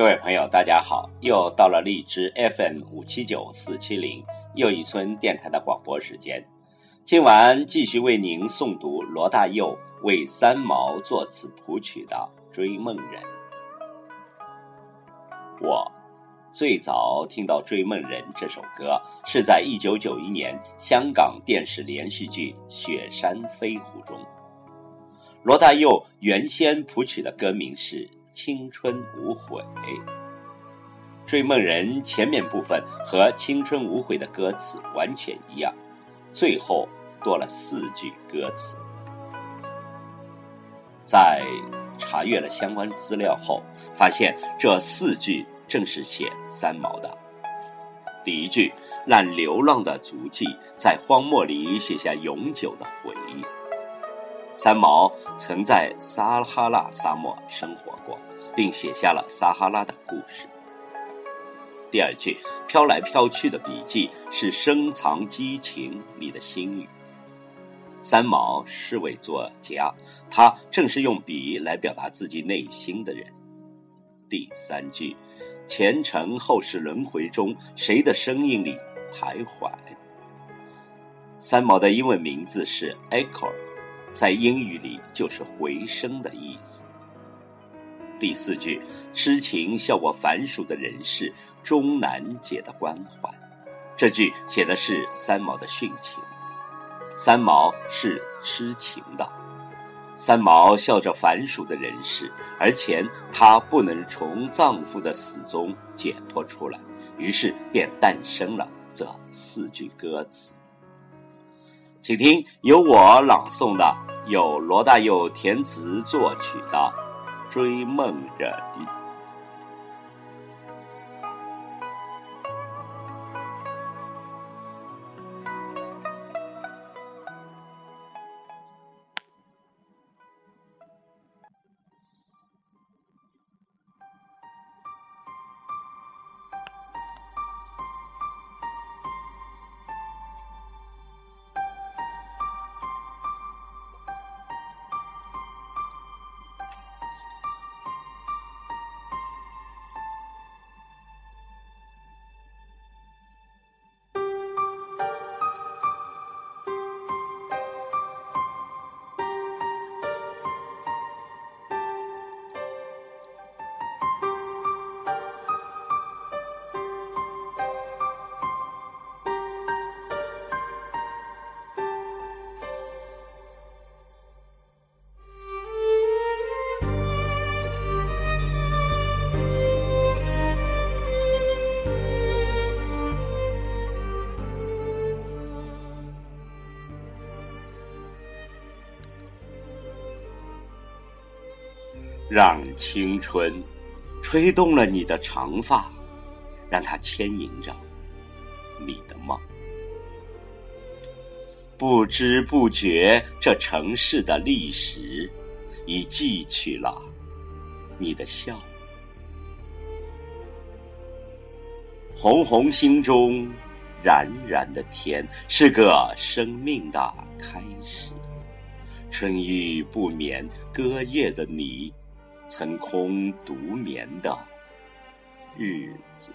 各位朋友，大家好！又到了荔枝 FM 五七九四七零又一村电台的广播时间。今晚继续为您诵读罗大佑为三毛作词谱曲的《追梦人》。我最早听到《追梦人》这首歌，是在一九九一年香港电视连续剧《雪山飞狐》中。罗大佑原先谱曲的歌名是。青春无悔，《追梦人》前面部分和《青春无悔》的歌词完全一样，最后多了四句歌词。在查阅了相关资料后，发现这四句正是写三毛的。第一句让流浪的足迹在荒漠里写下永久的回忆。三毛曾在撒哈拉沙漠生活过，并写下了撒哈拉的故事。第二句“飘来飘去的笔记”是深藏激情里的心语。三毛是位作家，他正是用笔来表达自己内心的人。第三句“前尘后世轮回中，谁的声音里徘徊”。三毛的英文名字是 Echo。在英语里就是回声的意思。第四句，痴情笑我凡俗的人世，终难解的关怀。这句写的是三毛的殉情。三毛是痴情的，三毛笑着凡俗的人世，而且她不能从丈夫的死中解脱出来，于是便诞生了这四句歌词。请听由我朗诵的，由罗大佑填词作曲的《追梦人》。让青春吹动了你的长发，让它牵引着你的梦。不知不觉，这城市的历史已记取了你的笑。红红心中冉冉的天，是个生命的开始。春雨不眠，隔夜的你。曾空独眠的日子，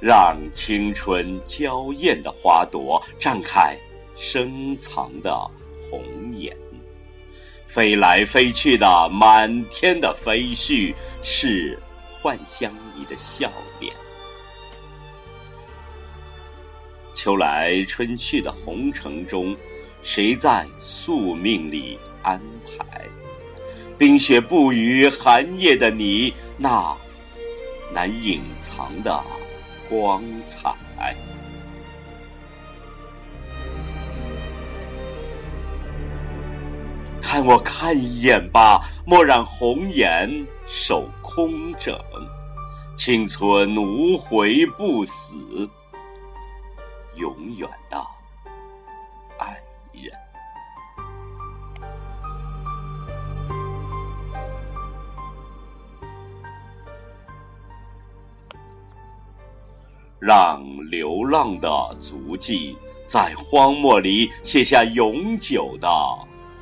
让青春娇艳的花朵绽开深藏的红颜，飞来飞去的满天的飞絮，是幻想你的笑脸。秋来春去的红尘中，谁在宿命里安排？冰雪不语寒夜的你，那难隐藏的光彩。看我看一眼吧，莫让红颜守空枕，青春无悔不死。永远的爱人，让流浪的足迹在荒漠里写下永久的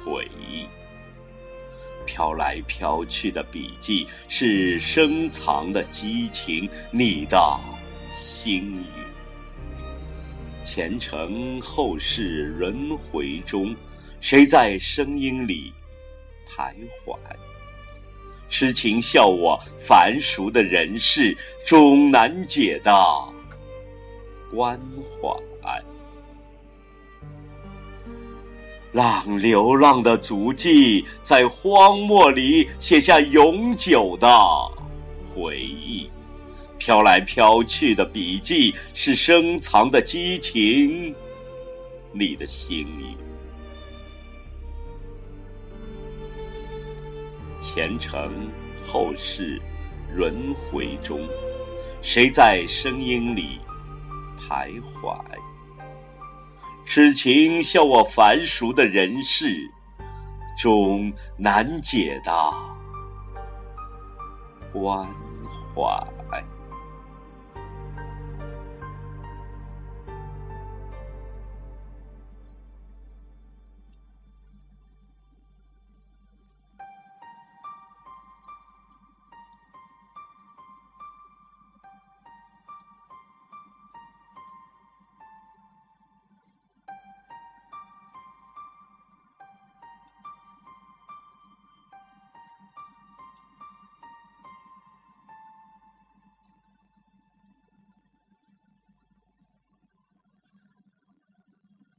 回忆。飘来飘去的笔记是深藏的激情，你的心语。前尘后世轮回中，谁在声音里徘徊？痴情笑我凡俗的人世终难解的关怀。让流浪的足迹在荒漠里写下永久的回忆，飘来飘去的笔记是深藏的激情，你的心语。前尘后世轮回中，谁在声音里徘徊？痴情笑我凡俗的人世中难解的关怀。